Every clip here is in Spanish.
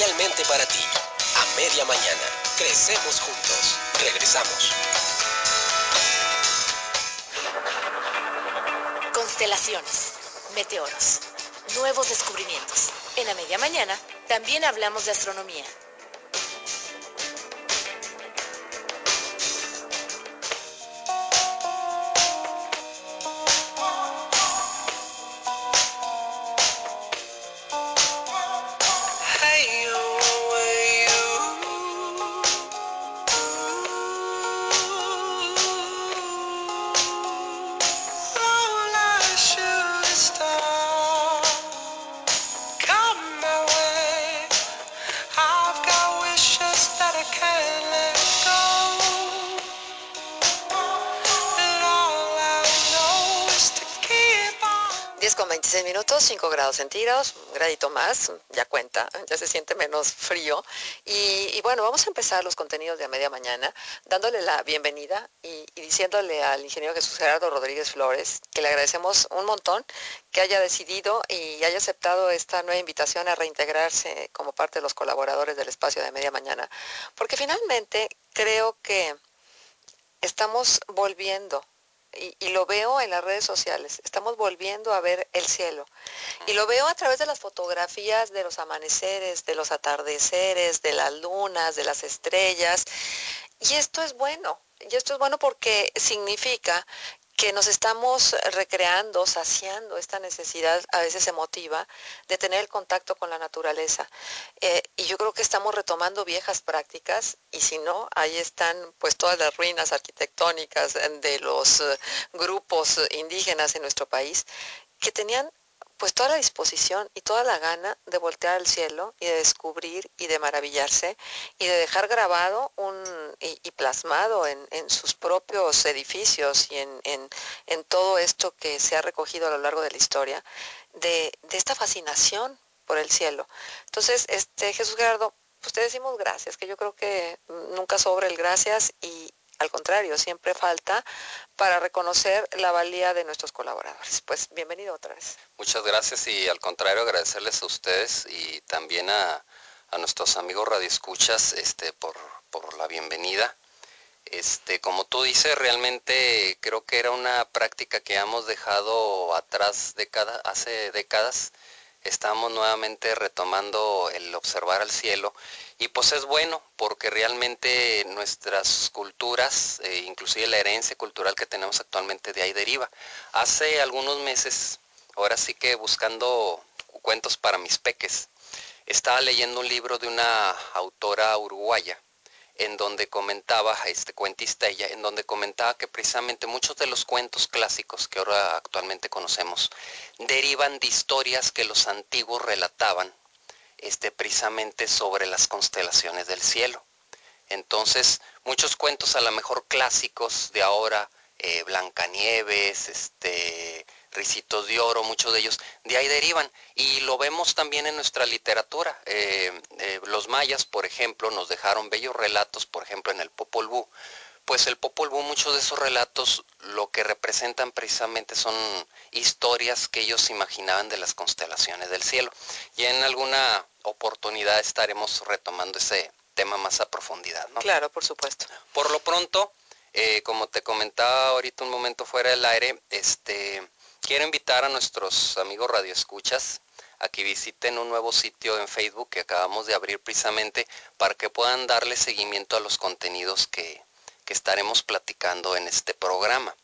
especialmente para ti. A media mañana. Crecemos juntos. Regresamos. Constelaciones, meteoros, nuevos descubrimientos. En a media mañana también hablamos de astronomía. 5 grados centígrados, un gradito más, ya cuenta, ya se siente menos frío. Y, bueno, vamos a empezar los contenidos de a media mañana dándole la bienvenida y, diciéndole al ingeniero Jesús Gerardo Rodríguez Flores que le agradecemos un montón que haya decidido y haya aceptado esta nueva invitación a reintegrarse como parte de los colaboradores del espacio de media mañana. Porque finalmente creo que estamos volviendo y, lo veo en las redes sociales, estamos volviendo a ver el cielo. Y lo veo a través de las fotografías de los amaneceres, de los atardeceres, de las lunas, de las estrellas. Y esto es bueno. Y esto es bueno porque significa que nos estamos recreando, saciando esta necesidad a veces emotiva de tener el contacto con la naturaleza. Eh, y yo creo que estamos retomando viejas prácticas y si no, ahí están pues todas las ruinas arquitectónicas de los eh, grupos indígenas en nuestro país que tenían pues toda la disposición y toda la gana de voltear al cielo y de descubrir y de maravillarse y de dejar grabado un, y, plasmado en, sus propios edificios y en, todo esto que se ha recogido a lo largo de la historia, de, esta fascinación por el cielo. Entonces, este Jesús Gerardo, pues te decimos gracias, que yo creo que nunca sobre el gracias y, al contrario, siempre falta para reconocer la valía de nuestros colaboradores. Pues bienvenido otra vez. Muchas gracias y al contrario agradecerles a ustedes y también a, nuestros amigos radioescuchas este, por, por la bienvenida. Este, como tú dices, realmente creo que era una práctica que hemos dejado atrás hace décadas. Estamos nuevamente retomando el observar al cielo y pues es bueno porque realmente nuestras culturas, eh, inclusive la herencia cultural que tenemos actualmente de ahí deriva. Hace algunos meses, ahora sí que buscando cuentos para mis peques, estaba leyendo un libro de una autora uruguaya en donde comentaba, este cuentista ella, en donde comentaba que precisamente muchos de los cuentos clásicos que ahora actualmente conocemos derivan de historias que los antiguos relataban este, precisamente sobre las constelaciones del cielo. Entonces, muchos cuentos a lo mejor clásicos de ahora, eh, Blancanieves, este, Ricitos de Oro, muchos de ellos, de ahí derivan. Y lo vemos también en nuestra literatura. Eh, eh, los mayas, por ejemplo, nos dejaron bellos relatos, por ejemplo, en el Popol Vuh, pues el Popol Vuh, muchos de esos relatos lo que representan precisamente son historias que ellos imaginaban de las constelaciones del cielo. Y en alguna oportunidad estaremos retomando ese tema más a profundidad. ¿no? Claro, por supuesto. Por lo pronto, eh, como te comentaba ahorita un momento fuera del aire, este, quiero invitar a nuestros amigos radioescuchas a que visiten un nuevo sitio en Facebook que acabamos de abrir precisamente para que puedan darle seguimiento a los contenidos que, estaremos platicando en este programa.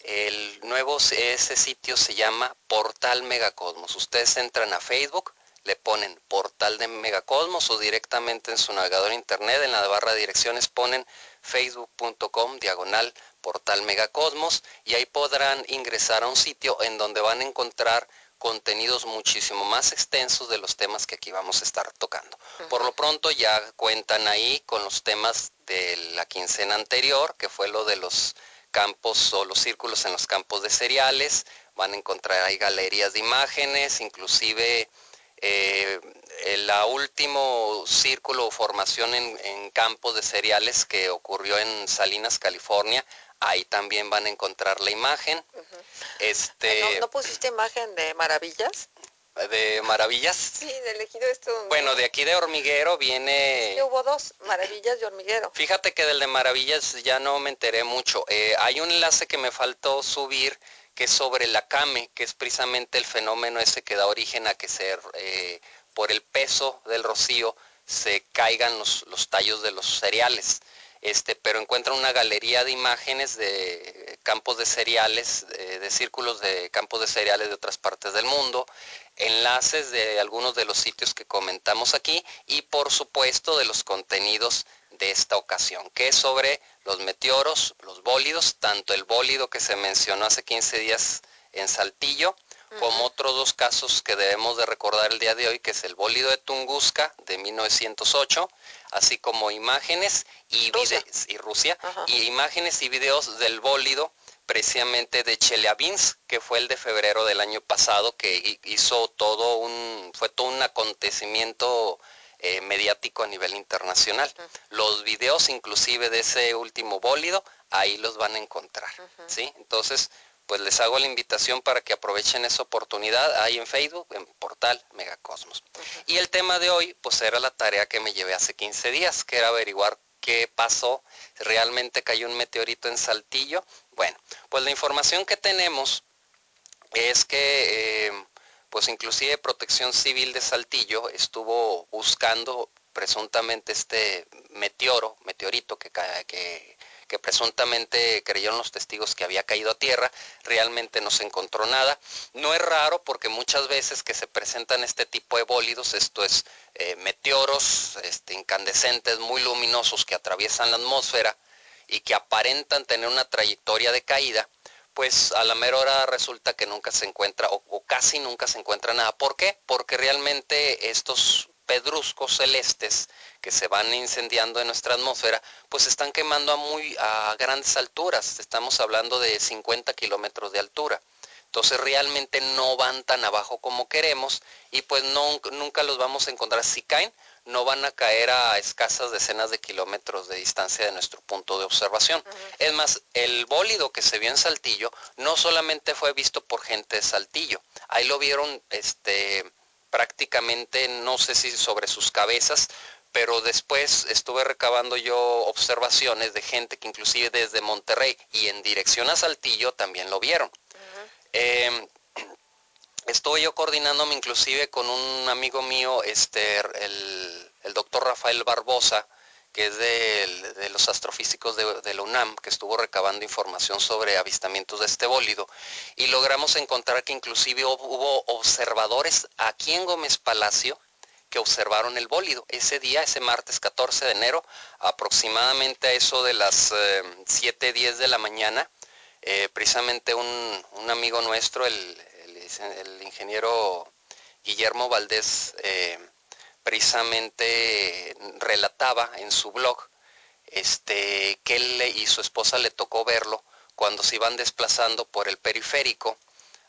El nuevo, ese sitio se llama Portal Megacosmos. Ustedes entran a Facebook, le ponen Portal de Megacosmos o directamente en su navegador internet, en la barra de direcciones ponen facebook.com diagonal Portal Megacosmos y ahí podrán ingresar a un sitio en donde van a encontrar contenidos muchísimo más extensos de los temas que aquí vamos a estar tocando. Por lo pronto ya cuentan ahí con los temas de la quincena anterior, que fue lo de los campos o los círculos en los campos de cereales. Van a encontrar ahí galerías de imágenes, inclusive eh, el último círculo o formación en, en campos de cereales que ocurrió en Salinas, California, ahí también van a encontrar la imagen. este, ¿No, pusiste imagen de maravillas? de Maravillas. Sí, de elegido esto. Bueno, de aquí de Hormiguero viene... Sí, hubo dos, Maravillas y Hormiguero. Fíjate que del de Maravillas ya no me enteré mucho. Eh, hay un enlace que me faltó subir que es sobre la CAME, que es precisamente el fenómeno ese que da origen a que se, eh, por el peso del rocío se caigan los, los tallos de los cereales. Este, pero encuentran una galería de imágenes de campos de cereales, de, círculos de campos de cereales de otras partes del mundo, enlaces de algunos de los sitios que comentamos aquí y por supuesto de los contenidos de esta ocasión, que es sobre los meteoros, los bólidos, tanto el bólido que se mencionó hace 15 días en Saltillo, como otros dos casos que debemos de recordar el día de hoy, que es el bólido de Tunguska de 1908, así como imágenes y videos, y Rusia, y imágenes y videos del bólido precisamente de Chelyabinsk, que fue el de febrero del año pasado, que hizo todo un, fue todo un acontecimiento eh, mediático a nivel internacional. Los videos inclusive de ese último bólido, ahí los van a encontrar, ¿sí? Entonces, pues les hago la invitación para que aprovechen esa oportunidad ahí en Facebook, en portal Megacosmos. Y el tema de hoy, pues era la tarea que me llevé hace 15 días, que era averiguar qué pasó, realmente cayó un meteorito en Saltillo. Bueno, pues la información que tenemos es que, eh, pues inclusive Protección Civil de Saltillo estuvo buscando presuntamente este meteoro, meteorito que, que que presuntamente creyeron los testigos que había caído a tierra, realmente no se encontró nada. No es raro porque muchas veces que se presentan este tipo de bólidos, esto es eh, meteoros este, incandescentes muy luminosos que atraviesan la atmósfera y que aparentan tener una trayectoria de caída, pues a la mera hora resulta que nunca se encuentra o, o casi nunca se encuentra nada. ¿Por qué? Porque realmente estos pedruscos celestes que se van incendiando en nuestra atmósfera, pues están quemando a muy a grandes alturas. Estamos hablando de 50 kilómetros de altura. Entonces realmente no van tan abajo como queremos y pues no, nunca los vamos a encontrar. Si caen, no van a caer a escasas decenas de kilómetros de distancia de nuestro punto de observación. Es más, el bólido que se vio en Saltillo no solamente fue visto por gente de Saltillo, ahí lo vieron este, prácticamente, no sé si sobre sus cabezas, pero después estuve recabando yo observaciones de gente que inclusive desde Monterrey y en dirección a Saltillo también lo vieron. Em, estuve yo coordinándome inclusive con un amigo mío, este, el, doctor Rafael Barbosa, que es de, los astrofísicos de, la UNAM, que estuvo recabando información sobre avistamientos de este bólido, y logramos encontrar que inclusive hubo observadores aquí en Gómez Palacio, que observaron el bólido. Ese día, ese martes 14 de enero, aproximadamente a eso de las 7, eh, 10 de la mañana, eh, precisamente un, amigo nuestro, el, ingeniero Guillermo Valdés, eh, precisamente relataba en su blog este, que él y su esposa le tocó verlo cuando se iban desplazando por el periférico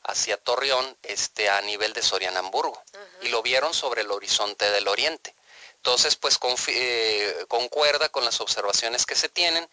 hacia Torreón este, a nivel de Sorianamburgo y lo vieron sobre el horizonte del oriente. Entonces, pues eh, concuerda con las observaciones que se tienen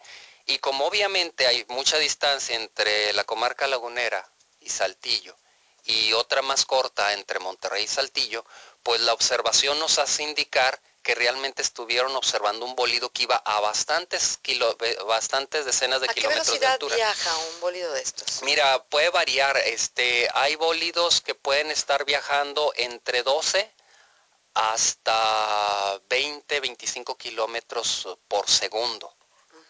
y como obviamente hay mucha distancia entre la comarca lagunera y Saltillo y otra más corta entre Monterrey y Saltillo, pues la observación nos hace indicar que realmente estuvieron observando un bólido que iba a bastantes, kilo, bastantes decenas de kilómetros de altura. ¿A qué velocidad viaja un bólido de estos? Mira, puede variar. Este, hay bólidos que pueden estar viajando entre 12 hasta 20, 25 kilómetros por segundo.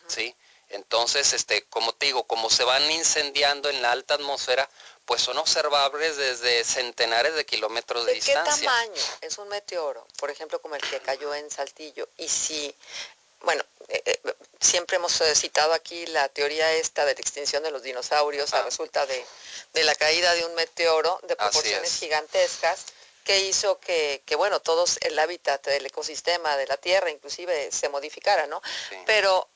¿sí? Entonces, este, como te digo, como se van incendiando en la alta atmósfera, pues son observables desde centenares de kilómetros de, distancia. ¿De qué tamaño es un meteoro? Por ejemplo, como el que cayó en Saltillo. Y si, bueno, eh, eh, siempre hemos eh, citado aquí la teoría esta de la extinción de los dinosaurios a ah. resulta de, la caída de un meteoro de proporciones gigantescas que hizo que, que, bueno, todos el hábitat del ecosistema de la Tierra inclusive se modificara, ¿no? Pero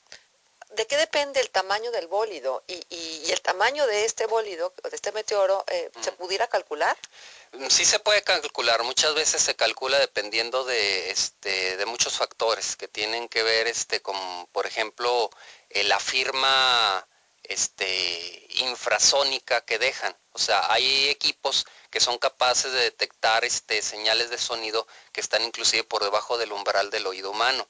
¿de qué depende el tamaño del bólido? Y, el tamaño de este bólido, de este meteoro, eh, ¿se pudiera calcular? Mm, sí se puede calcular, muchas veces se calcula dependiendo de, este, de muchos factores que tienen que ver este, con, por ejemplo, eh, la firma este, infrasónica que dejan. O sea, hay equipos que son capaces de detectar este, señales de sonido que están inclusive por debajo del umbral del oído humano.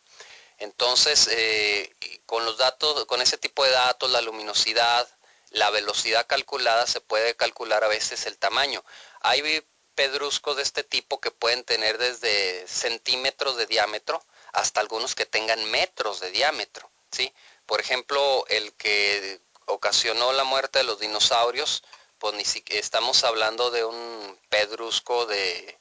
Entonces, eh, con los datos, con ese tipo de datos, la luminosidad, la velocidad calculada, se puede calcular a veces el tamaño. Hay pedruscos de este tipo que pueden tener desde centímetros de diámetro hasta algunos que tengan metros de diámetro, ¿sí? Por ejemplo, el que ocasionó la muerte de los dinosaurios, pues ni siquiera estamos hablando de un pedrusco de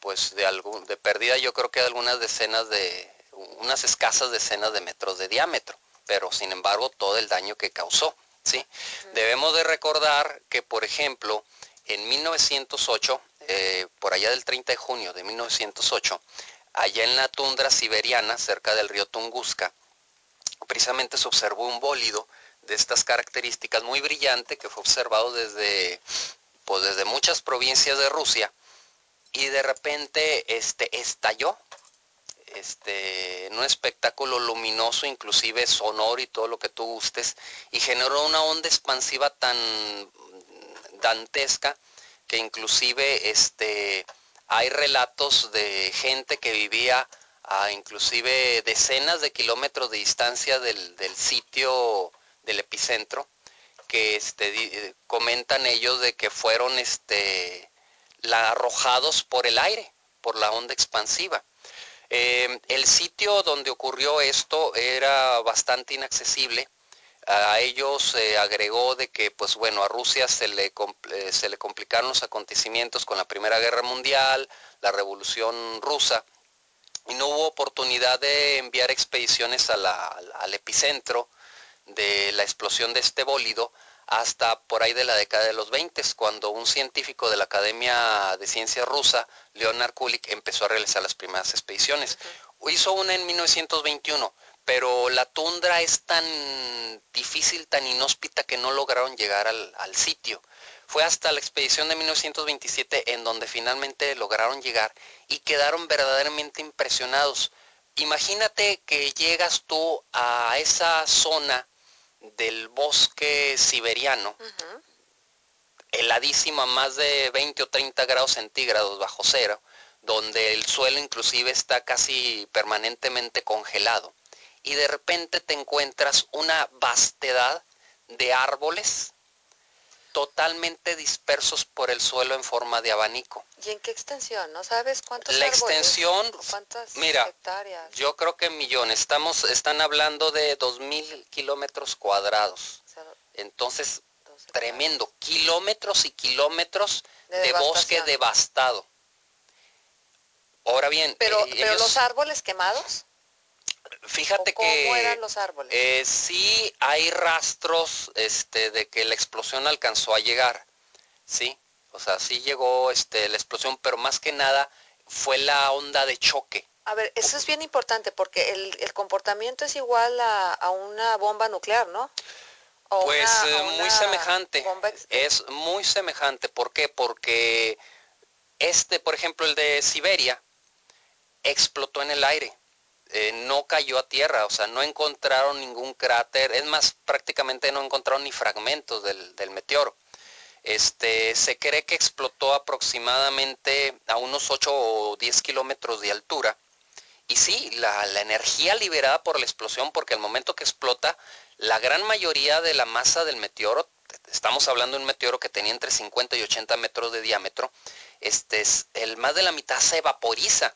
pues de algún de pérdida yo creo que de algunas decenas de unas escasas decenas de metros de diámetro, pero sin embargo todo el daño que causó, ¿sí? Debemos de recordar que, por ejemplo, en 1908, eh, por allá del 30 de junio de 1908, allá en la tundra siberiana, cerca del río Tunguska, precisamente se observó un bólido de estas características muy brillante que fue observado desde, pues desde muchas provincias de Rusia y de repente este, estalló este, en un espectáculo luminoso, inclusive sonoro y todo lo que tú gustes, y generó una onda expansiva tan dantesca que inclusive este, hay relatos de gente que vivía a inclusive decenas de kilómetros de distancia del, del sitio del epicentro, que este, comentan ellos de que fueron este, arrojados por el aire, por la onda expansiva. Eh, el sitio donde ocurrió esto era bastante inaccesible. A ellos se agregó de que, pues bueno, a Rusia se le, eh, se le complicaron los acontecimientos con la Primera Guerra Mundial, la Revolución Rusa, y no hubo oportunidad de enviar expediciones al epicentro de la explosión de este bólido hasta por ahí de la década de los 20, cuando un científico de la Academia de Ciencias rusa, Leonard Kulik, empezó a realizar las primeras expediciones. Hizo una en 1921, pero la tundra es tan difícil, tan inhóspita que no lograron llegar al, al sitio. Fue hasta la expedición de 1927 en donde finalmente lograron llegar y quedaron verdaderamente impresionados. Imagínate que llegas tú a esa zona del bosque siberiano, heladísimo a más de 20 o 30 grados centígrados bajo cero, donde el suelo inclusive está casi permanentemente congelado. Y de repente te encuentras una vastedad de árboles totalmente dispersos por el suelo en forma de abanico. ¿Y en qué extensión? ¿No sabes cuántos La árboles? extensión, ¿Cuántas mira, hectáreas? yo creo que millones. Estamos, están hablando de 2.000 kilómetros cuadrados. Entonces, tremendo. Kilómetros y kilómetros De de, bosque devastado. Ahora bien, Pero, eh, pero los árboles quemados, fíjate ¿o cómo que eran los árboles? eh, sí hay rastros este, de que la explosión alcanzó a llegar, ¿sí? O sea, sí llegó este, la explosión, pero más que nada fue la onda de choque. A ver, eso es bien importante porque el, el comportamiento es igual a, a una bomba nuclear, ¿no? O Pues una- eh, muy semejante. Es muy semejante. ¿Por qué? Porque este, por ejemplo, el de Siberia, explotó en el aire. Eh, no cayó a tierra, o sea, no encontraron ningún cráter. Es más, prácticamente no encontraron ni fragmentos del, del meteoro. Este, se cree que explotó aproximadamente a unos 8 o 10 kilómetros de altura. Y sí, la, la energía liberada por la explosión, porque al momento que explota, la gran mayoría de la masa del meteoro, estamos hablando de un meteoro que tenía entre 50 y 80 metros de diámetro, este, es- el más de la mitad se vaporiza.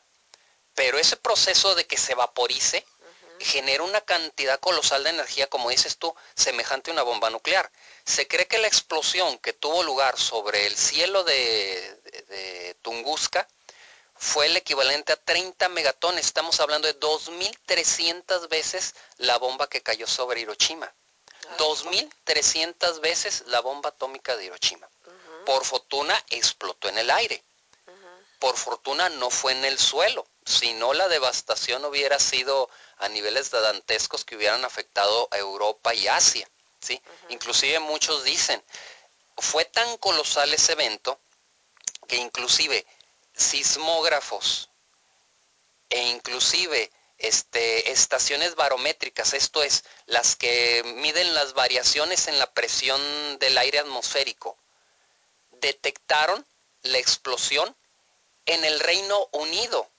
Pero ese proceso de que se vaporice genera una cantidad colosal de energía, como dices tú, semejante a una bomba nuclear. Se cree que la explosión que tuvo lugar sobre el cielo de, de- de Tunguska fue el equivalente a 30 megatones. Estamos hablando de 2.300 veces la bomba que cayó sobre Hiroshima. 2.300 veces la bomba atómica de Hiroshima. Por fortuna explotó en el aire. Por fortuna no fue en el suelo. Si no, la devastación hubiera sido a niveles dantescos que hubieran afectado a Europa y Asia. ¿sí? Inclusive muchos dicen, fue tan colosal ese evento que inclusive sismógrafos e inclusive este, estaciones barométricas, esto es, las que miden las variaciones en la presión del aire atmosférico, detectaron la explosión en el Reino Unido,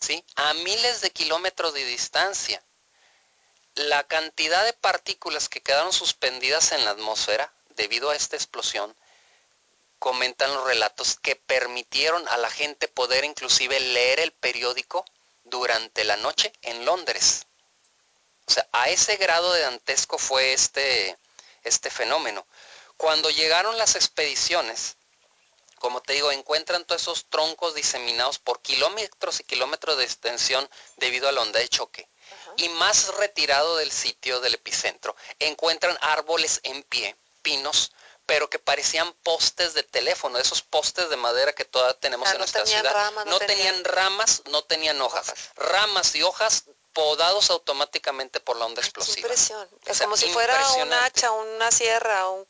¿sí? A miles de kilómetros de distancia. La cantidad de partículas que quedaron suspendidas en la atmósfera debido a esta explosión, comentan los relatos que permitieron a la gente poder inclusive leer el periódico durante la noche en Londres. O sea, a ese grado de dantesco fue este, este fenómeno. Cuando llegaron las expediciones, como te digo, encuentran todos esos troncos diseminados por kilómetros y kilómetros de extensión debido a la onda de choque. Y más retirado del sitio del epicentro, encuentran árboles en pie, pinos, pero que parecían postes de teléfono, esos postes de madera que todavía tenemos en nuestra ciudad. no, tenían... ramas, no tenían hojas. Ramas y hojas podados automáticamente por la onda explosiva. Impresión. Es como si fuera un hacha, una sierra, un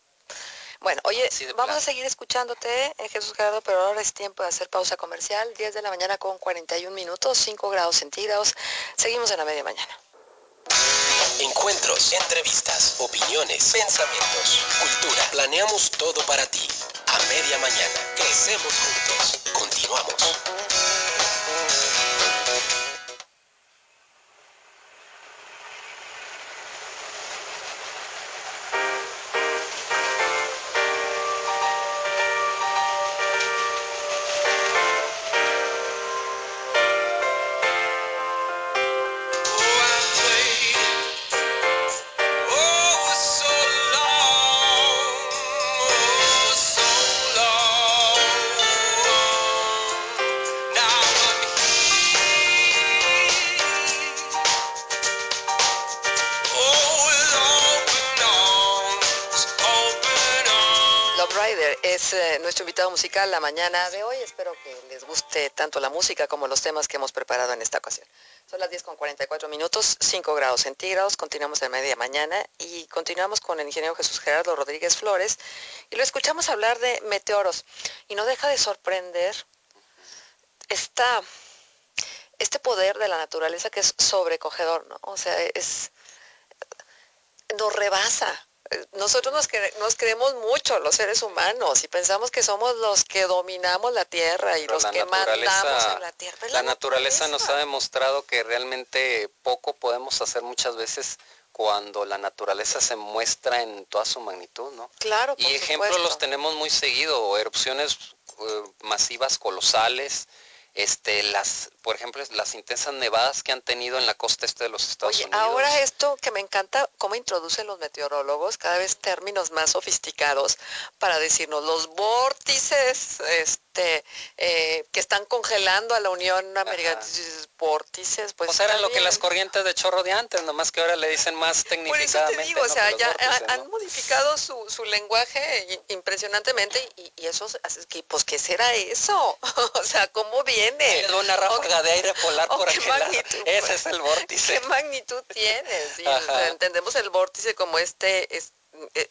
bueno, oye, vamos a seguir escuchándote, eh, Jesús Gerardo, pero ahora es tiempo de hacer pausa comercial. 10 de la mañana con 41 minutos, 5 grados centígrados. Seguimos en la media mañana. Encuentros, entrevistas, opiniones, pensamientos, cultura. Planeamos todo para ti. A media mañana. Crecemos juntos. Continuamos. Musical la mañana de hoy. Espero que les guste tanto la música como los temas que hemos preparado en esta ocasión. Son las 10 con 44 minutos, 5 grados centígrados. Continuamos en media mañana y continuamos con el ingeniero Jesús Gerardo Rodríguez Flores y lo escuchamos hablar de meteoros. Y no deja de sorprender esta, este poder de la naturaleza que es sobrecogedor, ¿no? O sea, es nos rebasa nosotros nos, creemos mucho los seres humanos y pensamos que somos los que dominamos la tierra y los que mandamos en la tierra. La, naturaleza, nos ha demostrado que realmente poco podemos hacer muchas veces cuando la naturaleza se muestra en toda su magnitud, ¿no? Claro. y ejemplos los tenemos muy seguido, erupciones eh, masivas colosales, este, las, por ejemplo, las intensas nevadas que han tenido en la costa este de los Estados Oye, Ahora esto que me encanta, cómo introducen los meteorólogos cada vez términos más sofisticados para decirnos los vórtices, este, eh, que están congelando a la Unión Americana, vórtices, pues. O eran lo que las corrientes de chorro de antes, nomás que ahora le dicen más técnicamente. Por eso te digo, o sea, ya han, modificado su, su lenguaje impresionantemente y, y eso, que, pues, ¿qué será eso? o sea, ¿cómo viene? Una ráfaga de aire polar por aquí. Ese es el vórtice. ¿Qué magnitud tiene? entendemos el vórtice como este, este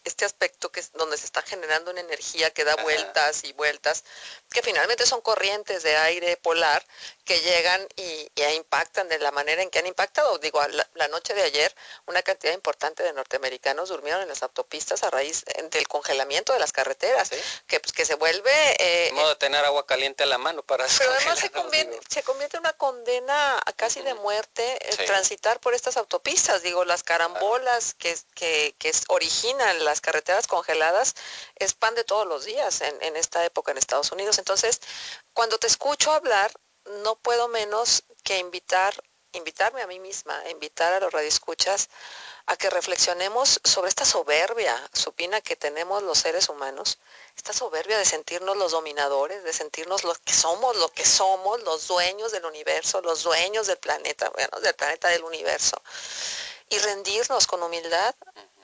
este aspecto que es donde se está generando una energía que da vueltas y vueltas, que finalmente son corrientes de aire polar que llegan y, impactan de la manera en que han impactado. Digo, la, noche de ayer una cantidad importante de norteamericanos durmieron en las autopistas a raíz del congelamiento de las carreteras, que, pues, que se vuelve... Eh, modo de tener agua caliente a la mano para... Pero además se convierte, se convierte en una condena casi de muerte eh, transitar por estas autopistas. Digo, las carambolas que, que, que originan las carreteras congeladas es pan de todos los días en, esta época en Estados Unidos. Entonces, cuando te escucho hablar, no puedo menos que invitar, invitarme a mí misma, invitar a los radioescuchas a que reflexionemos sobre esta soberbia supina que tenemos los seres humanos, esta soberbia de sentirnos los dominadores, de sentirnos los que somos, lo que somos, los dueños del universo, los dueños del planeta, bueno, del planeta del universo, y rendirnos con humildad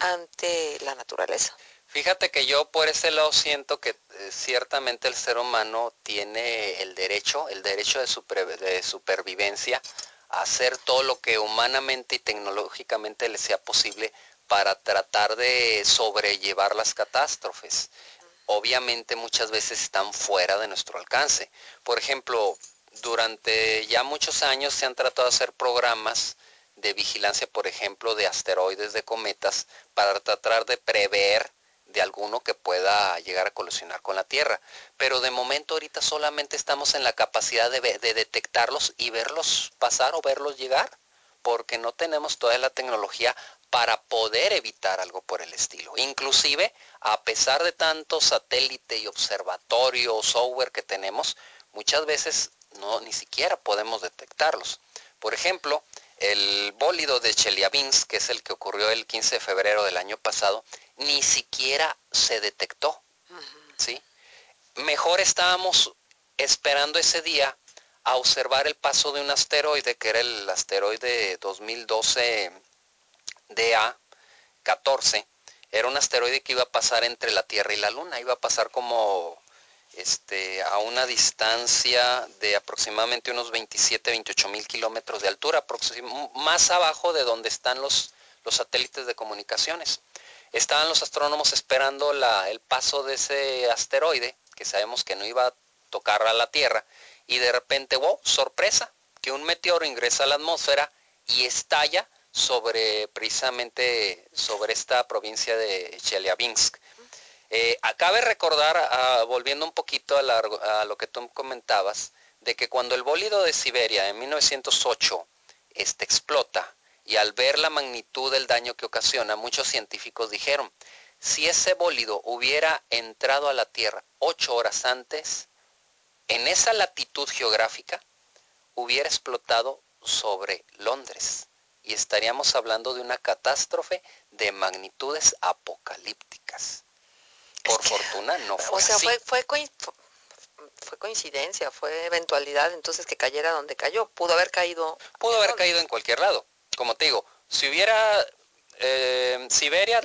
ante la naturaleza. Fíjate que yo por ese lado siento que eh, ciertamente el ser humano tiene el derecho, el derecho de, supervivencia a hacer todo lo que humanamente y tecnológicamente le sea posible para tratar de sobrellevar las catástrofes. Obviamente muchas veces están fuera de nuestro alcance. Por ejemplo, durante ya muchos años se han tratado de hacer programas de vigilancia, por ejemplo, de asteroides, de cometas, para tratar de prever de alguno que pueda llegar a colisionar con la Tierra. Pero de momento ahorita solamente estamos en la capacidad de, de detectarlos y verlos pasar o verlos llegar, porque no tenemos toda la tecnología para poder evitar algo por el estilo. Inclusive, a pesar de tanto satélite y observatorio, software que tenemos, muchas veces no ni siquiera podemos detectarlos. Por ejemplo, el bólido de Chelyabinsk, que es el que ocurrió el 15 de febrero del año pasado, ni siquiera se detectó. ¿sí? Mejor estábamos esperando ese día a observar el paso de un asteroide, que era el asteroide 2012 DA14 era un asteroide que iba a pasar entre la Tierra y la Luna, iba a pasar como este, a una distancia de aproximadamente unos 27, 28 mil kilómetros de altura, más abajo de donde están los, satélites de comunicaciones. Estaban los astrónomos esperando el paso de ese asteroide, que sabemos que no iba a tocar a la Tierra, y de repente, wow, sorpresa, que un meteoro ingresa a la atmósfera y estalla sobre precisamente sobre esta provincia de Chelyabinsk. Eh, acabe recordar, ah, volviendo un poquito a, lo que tú comentabas, de que cuando el bólido de Siberia en 1908 este, explota y al ver la magnitud del daño que ocasiona, muchos científicos dijeron, si ese bólido hubiera entrado a la Tierra ocho horas antes, en esa latitud geográfica, hubiera explotado sobre Londres y estaríamos hablando de una catástrofe de magnitudes apocalípticas. Por fortuna no fue O sea, así. Fue, fue, fue, coincidencia, fue eventualidad entonces que cayera donde cayó. Pudo haber caído. Pudo haber caído en cualquier lado. Como te digo, si hubiera eh, Siberia,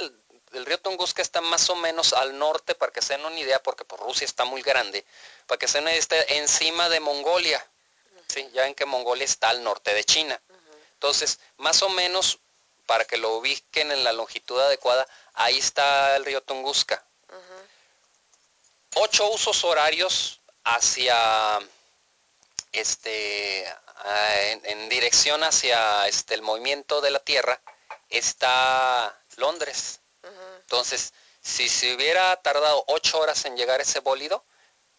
el, río Tunguska está más o menos al norte, para que se den una idea, porque por Rusia está muy grande, para que se den una idea, está encima de Mongolia. ¿sí? Ya ven que Mongolia está al norte de China. Entonces, más o menos, para que lo ubiquen en la longitud adecuada, ahí está el río Tunguska. Ocho usos horarios hacia este en, dirección hacia este el movimiento de la Tierra está Londres. Entonces, si se hubiera tardado ocho horas en llegar ese bólido,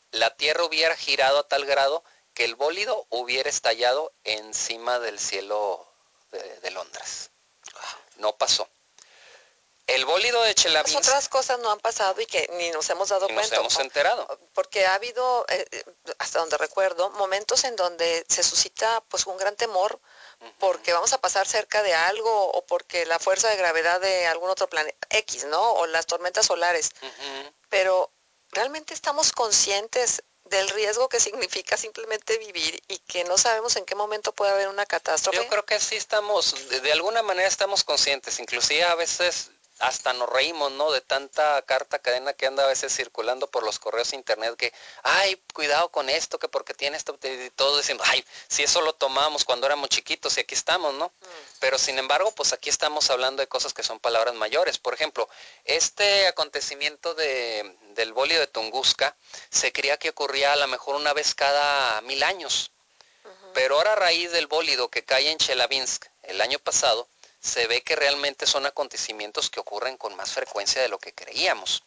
la Tierra hubiera girado a tal grado que el bólido hubiera estallado encima del cielo de, Londres. No pasó. El bólido de Chelyabinsk... Las otras cosas no han pasado y que ni nos hemos dado cuenta. Nos hemos enterado. Porque ha habido, eh, eh, hasta donde recuerdo, momentos en donde se suscita pues un gran temor porque vamos a pasar cerca de algo o porque la fuerza de gravedad de algún otro planeta X, ¿no? O las tormentas solares. Pero realmente estamos conscientes del riesgo que significa simplemente vivir y que no sabemos en qué momento puede haber una catástrofe. Yo creo que sí estamos, de, alguna manera estamos conscientes, inclusive a veces hasta nos reímos, ¿no? De tanta carta cadena que anda a veces circulando por los correos internet que, ay, cuidado con esto, que porque tiene esto, y todos diciendo, ay, si eso lo tomamos cuando éramos chiquitos y aquí estamos, ¿no? Mm. Pero sin embargo, pues aquí estamos hablando de cosas que son palabras mayores. Por ejemplo, este acontecimiento de, del bolio de Tunguska se creía que ocurría a lo mejor una vez cada mil años. Pero ahora a raíz del bólido que cae en Chelyabinsk el año pasado, se ve que realmente son acontecimientos que ocurren con más frecuencia de lo que creíamos.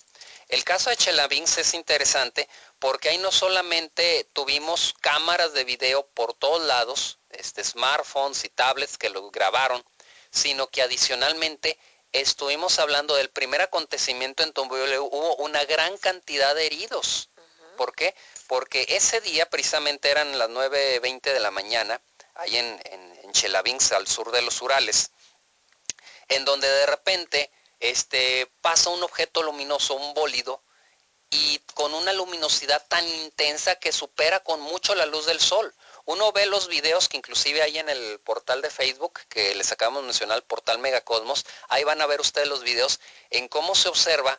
El caso de Chelyabinsk es interesante porque ahí no solamente tuvimos cámaras de video por todos lados, este, smartphones y tablets que lo grabaron, sino que adicionalmente estuvimos hablando del primer acontecimiento en donde hubo una gran cantidad de heridos. ¿Por qué? Porque ese día precisamente eran las 9.20 de la mañana, ahí en, en, en Chelyabinsk, al sur de los Urales en donde de repente este, pasa un objeto luminoso, un bólido, y con una luminosidad tan intensa que supera con mucho la luz del sol. Uno ve los videos que inclusive hay en el portal de Facebook, que les acabamos de mencionar, el portal Megacosmos, ahí van a ver ustedes los videos en cómo se observa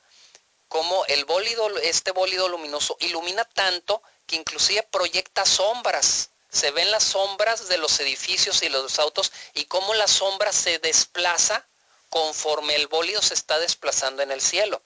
cómo el bólido, este bólido luminoso ilumina tanto que inclusive proyecta sombras. Se ven las sombras de los edificios y los autos y cómo la sombra se desplaza conforme el bólido se está desplazando en el cielo.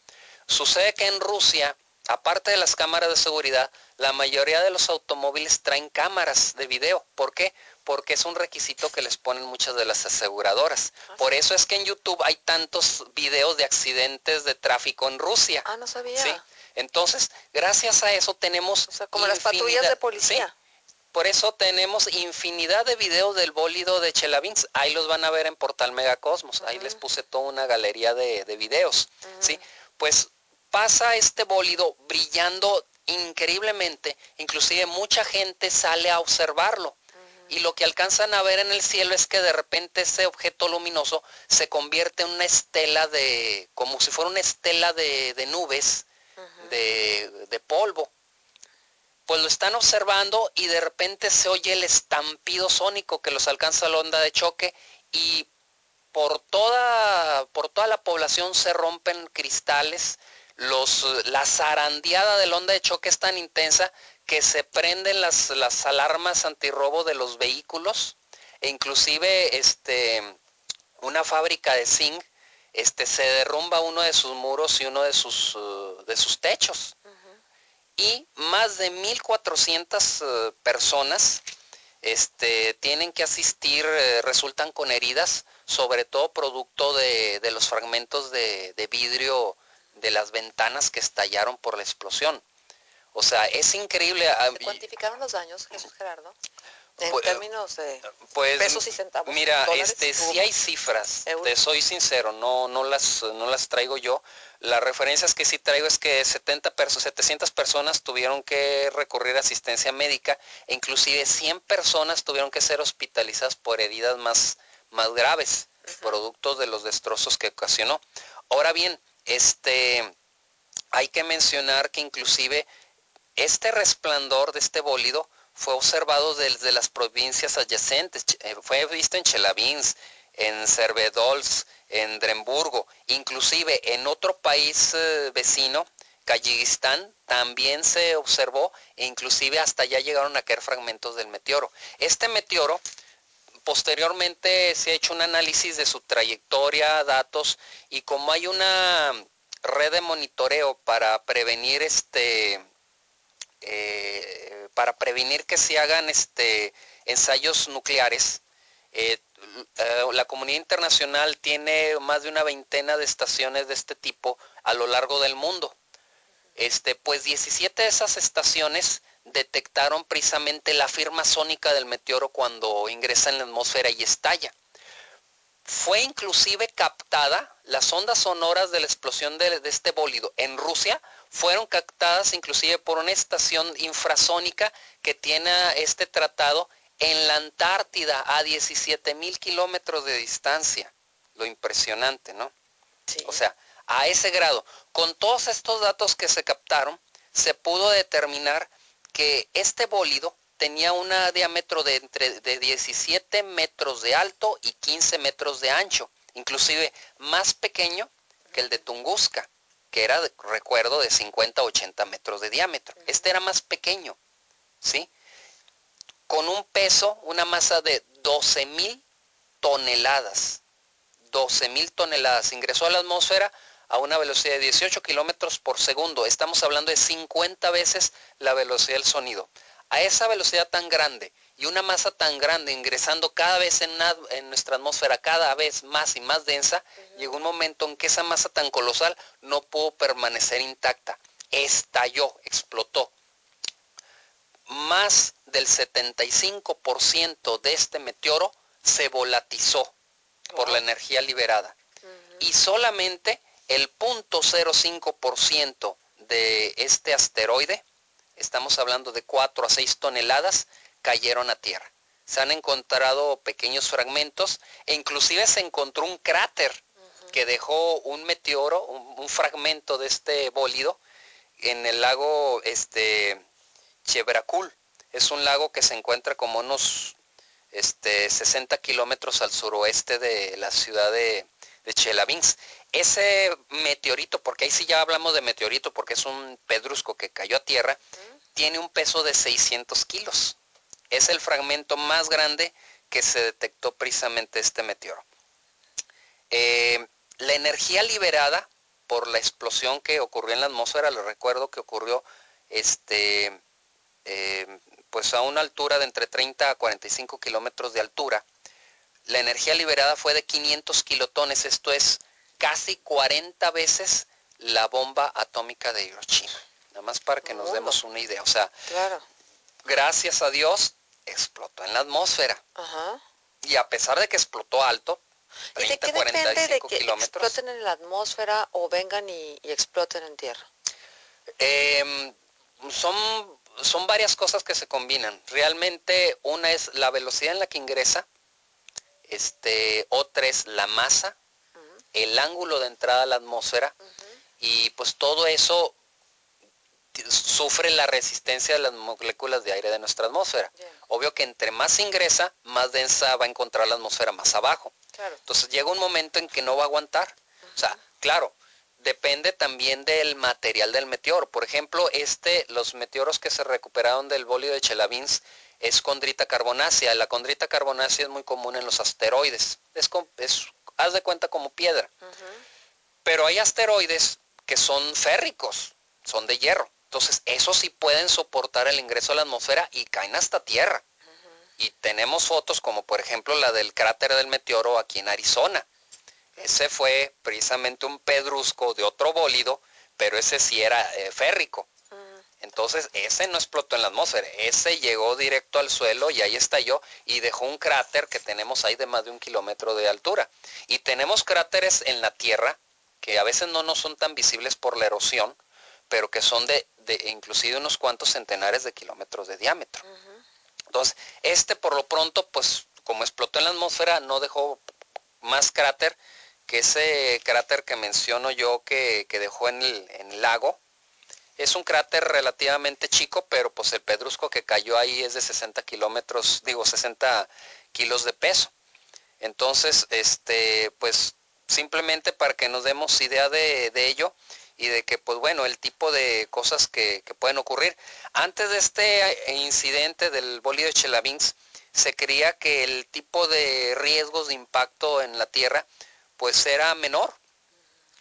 Sucede que en Rusia aparte de las cámaras de seguridad, la mayoría de los automóviles traen cámaras de video. ¿Por qué? Porque es un requisito que les ponen muchas de las aseguradoras. Ah, Por eso es que en YouTube hay tantos videos de accidentes de tráfico en Rusia. Ah, no sabía. ¿sí? Entonces, gracias a eso tenemos... O sea, como las patrullas de policía. Por eso tenemos infinidad de videos del bólido de Chelavins. Ahí los van a ver en Portal Megacosmos. Ahí les puse toda una galería de, videos. ¿sí? Pues pasa este bólido brillando increíblemente. Inclusive mucha gente sale a observarlo. Y lo que alcanzan a ver en el cielo es que de repente ese objeto luminoso se convierte en una estela de, como si fuera una estela de, nubes, de, de polvo pues lo están observando y de repente se oye el estampido sónico que los alcanza la onda de choque y por toda, por toda la población se rompen cristales, los, la zarandeada de la onda de choque es tan intensa que se prenden las, las alarmas antirrobo de los vehículos e inclusive este, una fábrica de zinc este, se derrumba uno de sus muros y uno de sus, uh, de sus techos y más de 1.400 eh, personas este, tienen que asistir, eh, resultan con heridas, sobre todo producto de, los fragmentos de, vidrio de las ventanas que estallaron por la explosión. O sea, es increíble. Ah, ¿Se cuantificaron los daños, Jesús Gerardo? En pues, términos de pues, pesos y centavos. Mira, este, sí hay cifras, te soy sincero, no, no, las, no las traigo yo. Las referencias que sí traigo es que 70 700 personas tuvieron que recurrir a asistencia médica e inclusive 100 personas tuvieron que ser hospitalizadas por heridas más, más graves, productos de los destrozos que ocasionó. Ahora bien, este, hay que mencionar que inclusive este resplandor de este bólido fue observado desde las provincias adyacentes, eh, fue visto en Chelavins, en Cervedols, en Dremburgo, inclusive en otro país eh, vecino, Kayigistán, también se observó e inclusive hasta allá llegaron a caer fragmentos del meteoro. Este meteoro posteriormente se ha hecho un análisis de su trayectoria, datos y como hay una red de monitoreo para prevenir este eh, para prevenir que se hagan este, ensayos nucleares. Eh, eh, la comunidad internacional tiene más de una veintena de estaciones de este tipo a lo largo del mundo. Este, pues 17 de esas estaciones detectaron precisamente la firma sónica del meteoro cuando ingresa en la atmósfera y estalla. Fue inclusive captada las ondas sonoras de la explosión de, de este bólido en Rusia fueron captadas inclusive por una estación infrasónica que tiene este tratado en la Antártida a 17 mil kilómetros de distancia. Lo impresionante, ¿no? O sea, a ese grado. Con todos estos datos que se captaron, se pudo determinar que este bólido tenía un diámetro de entre de 17 metros de alto y 15 metros de ancho, inclusive más pequeño que el de Tunguska que era, recuerdo, de 50 a 80 metros de diámetro. Este era más pequeño, ¿sí? Con un peso, una masa de 12 mil toneladas. 12 mil toneladas. Ingresó a la atmósfera a una velocidad de 18 kilómetros por segundo. Estamos hablando de 50 veces la velocidad del sonido. A esa velocidad tan grande y una masa tan grande ingresando cada vez en, nuestra atmósfera, cada vez más y más densa, llegó un momento en que esa masa tan colosal no pudo permanecer intacta. Estalló, explotó. Más del 75% de este meteoro se volatizó por la energía liberada. Y solamente el 0.05% de este asteroide, estamos hablando de 4 a 6 toneladas, cayeron a tierra. Se han encontrado pequeños fragmentos e inclusive se encontró un cráter que dejó un meteoro, un, fragmento de este bólido en el lago este, Chebracul. Es un lago que se encuentra como unos este, 60 kilómetros al suroeste de la ciudad de, de Chelavins. Ese meteorito, porque ahí sí ya hablamos de meteorito, porque es un pedrusco que cayó a tierra, tiene un peso de 600 kilos es el fragmento más grande que se detectó precisamente este meteoro. Eh, la energía liberada por la explosión que ocurrió en la atmósfera, les recuerdo que ocurrió este, eh, pues a una altura de entre 30 a 45 kilómetros de altura. La energía liberada fue de 500 kilotones, esto es casi 40 veces la bomba atómica de Hiroshima. Nada más para que nos demos una idea. O sea, gracias a Dios explotó en la atmósfera. Y a pesar de que explotó alto, 30, ¿Y de qué 45 depende de que exploten en la atmósfera o vengan y, exploten en tierra? Em, son, son varias cosas que se combinan. Realmente una es la velocidad en la que ingresa, este, otra es la masa, el ángulo de entrada a la atmósfera y pues todo eso sufre la resistencia de las moléculas de aire de nuestra atmósfera. Obvio que entre más ingresa, más densa va a encontrar la atmósfera más abajo. Entonces llega un momento en que no va a aguantar. O sea, claro, depende también del material del meteoro. Por ejemplo, este, los meteoros que se recuperaron del bólido de Chelavins es condrita carbonácea. La condrita carbonácea es muy común en los asteroides. Es, haz de cuenta como piedra. Pero hay asteroides que son férricos, son de hierro. Entonces, esos sí pueden soportar el ingreso a la atmósfera y caen hasta tierra. Y tenemos fotos como por ejemplo la del cráter del meteoro aquí en Arizona. Ese fue precisamente un pedrusco de otro bólido, pero ese sí era eh, férrico. Entonces ese no explotó en la atmósfera, ese llegó directo al suelo y ahí estalló y dejó un cráter que tenemos ahí de más de un kilómetro de altura. Y tenemos cráteres en la Tierra que a veces no nos son tan visibles por la erosión, pero que son de, inclusive unos cuantos centenares de kilómetros de diámetro. Entonces, este por lo pronto, pues como explotó en la atmósfera, no dejó más cráter que ese cráter que menciono yo que, dejó en el, lago. Es un cráter relativamente chico, pero pues el pedrusco que cayó ahí es de 60 kilómetros, digo 60 kilos de peso. Entonces, este, pues simplemente para que nos demos idea de, ello, y de que, pues bueno, el tipo de cosas que, pueden ocurrir. Antes de este incidente del bólido de Chelavins, se creía que el tipo de riesgos de impacto en la Tierra, pues era menor.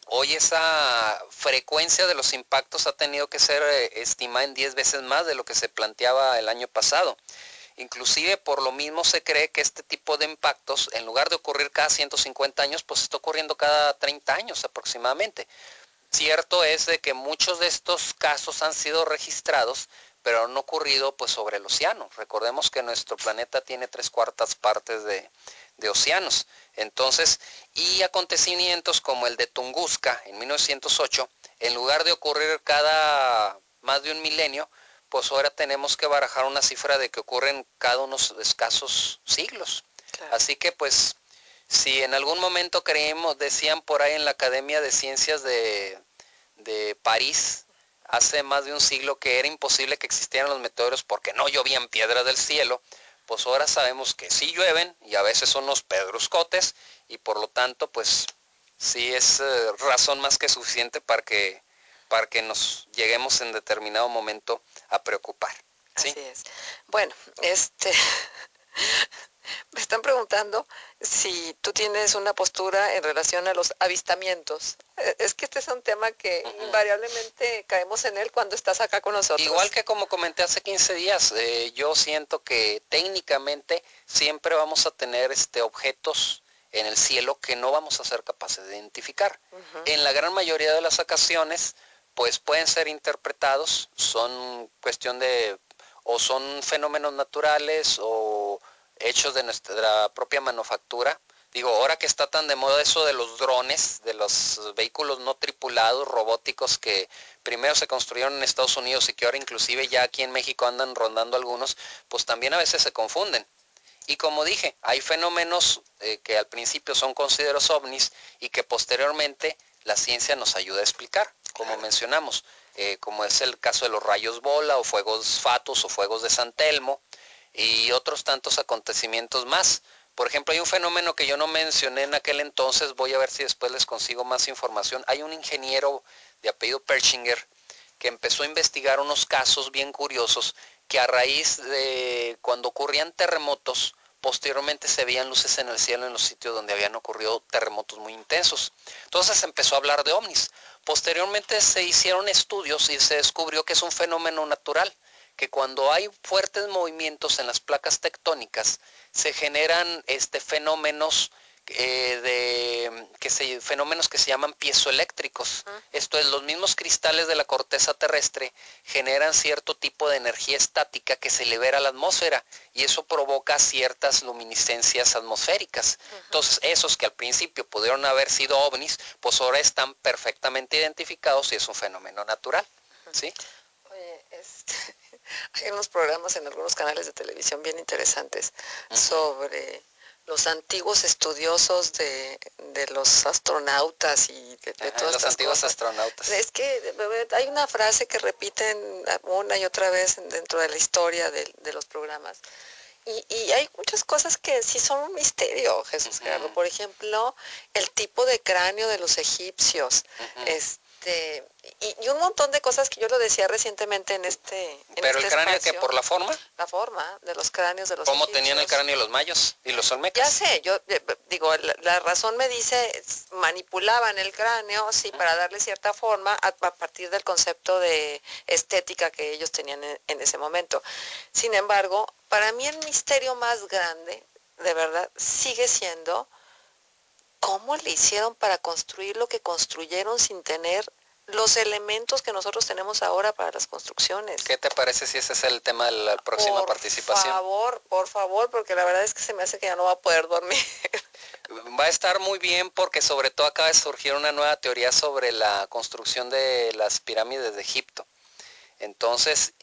Hoy esa frecuencia de los impactos ha tenido que ser eh, estimada en 10 veces más de lo que se planteaba el año pasado. Inclusive por lo mismo se cree que este tipo de impactos, en lugar de ocurrir cada 150 años, pues está ocurriendo cada 30 años aproximadamente. Cierto es de que muchos de estos casos han sido registrados, pero han ocurrido pues sobre el océano. Recordemos que nuestro planeta tiene tres cuartas partes de, océanos. Entonces, y acontecimientos como el de Tunguska en 1908, en lugar de ocurrir cada más de un milenio, pues ahora tenemos que barajar una cifra de que ocurren cada unos escasos siglos. Así que pues si en algún momento creemos, decían por ahí en la Academia de Ciencias de, de París hace más de un siglo que era imposible que existieran los meteoros porque no llovían piedras del cielo, pues ahora sabemos que sí llueven y a veces son los pedruscotes y por lo tanto pues sí es eh, razón más que suficiente para que, para que nos lleguemos en determinado momento a preocupar. ¿sí? Así es. Bueno, este Me están preguntando si tú tienes una postura en relación a los avistamientos. E, es que este es un tema que invariablemente caemos en él cuando estás acá con nosotros. Igual que como comenté hace 15 días, eh, yo siento que técnicamente siempre vamos a tener este, objetos en el cielo que no vamos a ser capaces de identificar. En la gran mayoría de las ocasiones, pues pueden ser interpretados, son cuestión de, o son fenómenos naturales o hechos de nuestra propia manufactura. Digo, ahora que está tan de moda eso de los drones, de los vehículos no tripulados, robóticos, que primero se construyeron en Estados Unidos y que ahora inclusive ya aquí en México andan rondando algunos, pues también a veces se confunden. Y como dije, hay fenómenos eh, que al principio son considerados ovnis y que posteriormente la ciencia nos ayuda a explicar, como mencionamos, eh, como es el caso de los rayos bola o fuegos fatos o fuegos de San Telmo, y otros tantos acontecimientos más. Por ejemplo, hay un fenómeno que yo no mencioné en aquel entonces, voy a ver si después les consigo más información. Hay un ingeniero de apellido Perchinger que empezó a investigar unos casos bien curiosos que a raíz de cuando ocurrían terremotos posteriormente se veían luces en el cielo en los sitios donde habían ocurrido terremotos muy intensos. Entonces empezó a hablar de ovnis. Posteriormente se hicieron estudios y se descubrió que es un fenómeno natural, que cuando hay fuertes movimientos en las placas tectónicas se generan este, fenómenos eh, de que se, fenómenos que se llaman piezoeléctricos. Esto es, los mismos cristales de la corteza terrestre generan cierto tipo de energía estática que se libera a la atmósfera y eso provoca ciertas luminiscencias atmosféricas. Entonces, esos que al principio pudieron haber sido ovnis, pues ahora están perfectamente identificados y es un fenómeno natural. ¿sí? Oye, este, hay unos programas en algunos canales de televisión bien interesantes sobre los antiguos estudiosos de, los astronautas y de, de todas los antiguos astronautas. Es que hay una frase que repiten una y otra vez dentro de la historia de, los programas. Y, hay muchas cosas que sí son un misterio, Jesús Gerardo. Por ejemplo, el tipo de cráneo de los egipcios. Este, y, un montón de cosas que yo lo decía recientemente en este en Pero el este cráneo que por la forma? La forma de los cráneos de los ¿Cómo tenían el cráneo los mayos y los olmecas? Ya sé, yo eh, digo, la, razón me dice, manipulaban el cráneo, sí, para darle cierta forma a, partir del concepto de estética que ellos tenían en ese momento. Sin embargo, para mí el misterio más grande, de verdad, sigue siendo ¿cómo le hicieron para construir lo que construyeron sin tener los elementos que nosotros tenemos ahora para las construcciones? ¿Qué te parece si ese es el tema de la próxima participación? Por favor, por favor, porque la verdad es que se me hace que ya no va a poder dormir. Va a estar muy bien porque sobre todo acaba de surgir una nueva teoría sobre la construcción de las pirámides de Egipto. Entonces,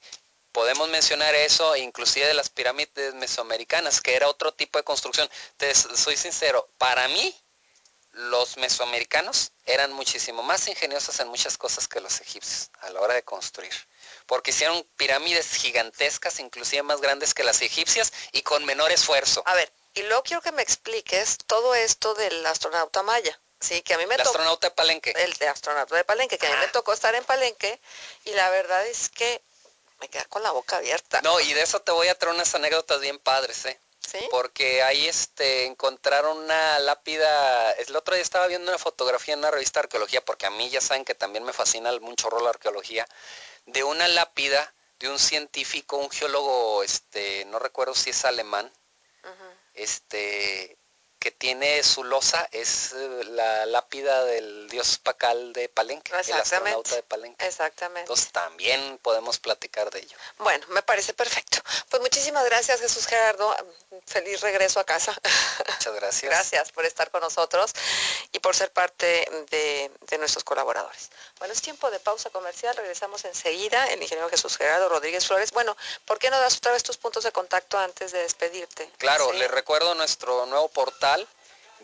podemos mencionar eso, inclusive de las pirámides mesoamericanas, que era otro tipo de construcción. Te soy sincero, para mí los mesoamericanos eran muchísimo más ingeniosos en muchas cosas que los egipcios a la hora de construir. Porque hicieron pirámides gigantescas, inclusive más grandes que las egipcias y con menor esfuerzo. A ver, y luego quiero que me expliques todo esto del astronauta maya. Sí, que a mí me El astronauta de Palenque. El de astronauta de Palenque, que a mí me tocó estar en Palenque y la verdad es que me queda con la boca abierta. No, y de eso te voy a traer unas anécdotas bien padres, ¿eh? Porque ahí este, encontraron una lápida, el otro día estaba viendo una fotografía en una revista de arqueología, porque a mí ya saben que también me fascina mucho la arqueología, de una lápida de un científico, un geólogo, este, no recuerdo si es alemán, este, que tiene su losa es eh, la lápida del dios Pacal de Palenque, el astronauta de Palenque. Exactamente. Entonces también podemos platicar de ello. Bueno, me parece perfecto. Pues muchísimas gracias Jesús Gerardo. Feliz regreso a casa. Muchas gracias. gracias por estar con nosotros y por ser parte de, de nuestros colaboradores. Bueno, es tiempo de pausa comercial. Regresamos enseguida. El ingeniero Jesús Gerardo Rodríguez Flores. Bueno, ¿por qué no das otra vez tus puntos de contacto antes de despedirte? Claro, les recuerdo nuestro nuevo portal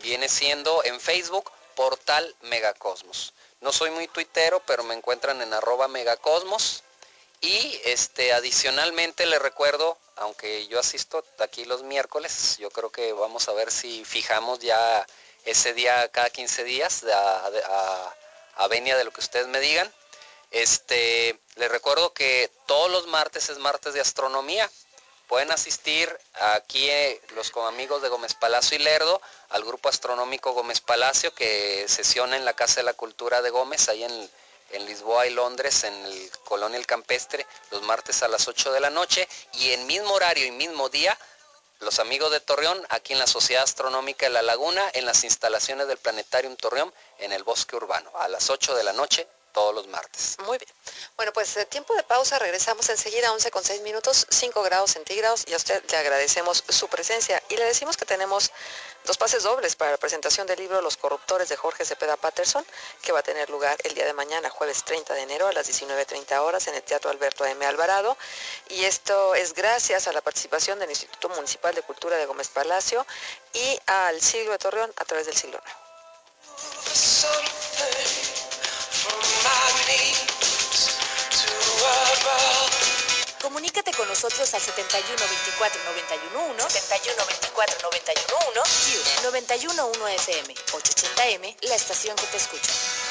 viene siendo en Facebook Portal Megacosmos. No soy muy tuitero, pero me encuentran en arroba megacosmos. Y este, adicionalmente les recuerdo, aunque yo asisto aquí los miércoles, yo creo que vamos a ver si fijamos ya ese día cada 15 días a, a, venia de lo que ustedes me digan. Este, les recuerdo que todos los martes es martes de astronomía. Pueden asistir aquí eh, los amigos de Gómez Palacio y Lerdo al grupo astronómico Gómez Palacio que sesiona en la Casa de la Cultura de Gómez, ahí en, en Lisboa y Londres, en el Colonia El Campestre, los martes a las 8 de la noche. Y en mismo horario y mismo día los amigos de Torreón, aquí en la Sociedad Astronómica de La Laguna, en las instalaciones del Planetarium Torreón, en el bosque urbano, a las 8 de la noche, todos los martes. Muy bien. Bueno, pues eh, tiempo de pausa, regresamos enseguida, 11 con 6 minutos, 5 grados centígrados y a usted le agradecemos su presencia y le decimos que tenemos dos pases dobles para la presentación del libro Los corruptores de Jorge Cepeda Patterson, que va a tener lugar el día de mañana, jueves 30 de enero a las 19.30 horas en el Teatro Alberto M. Alvarado. Y esto es gracias a la participación del Instituto Municipal de Cultura de Gómez Palacio y al Siglo de Torreón a través del Siglo Nuevo. Comunícate con nosotros al 71 24 91 1, 71 24 91 1 y 91 1 FM 880M, la estación que te escucha.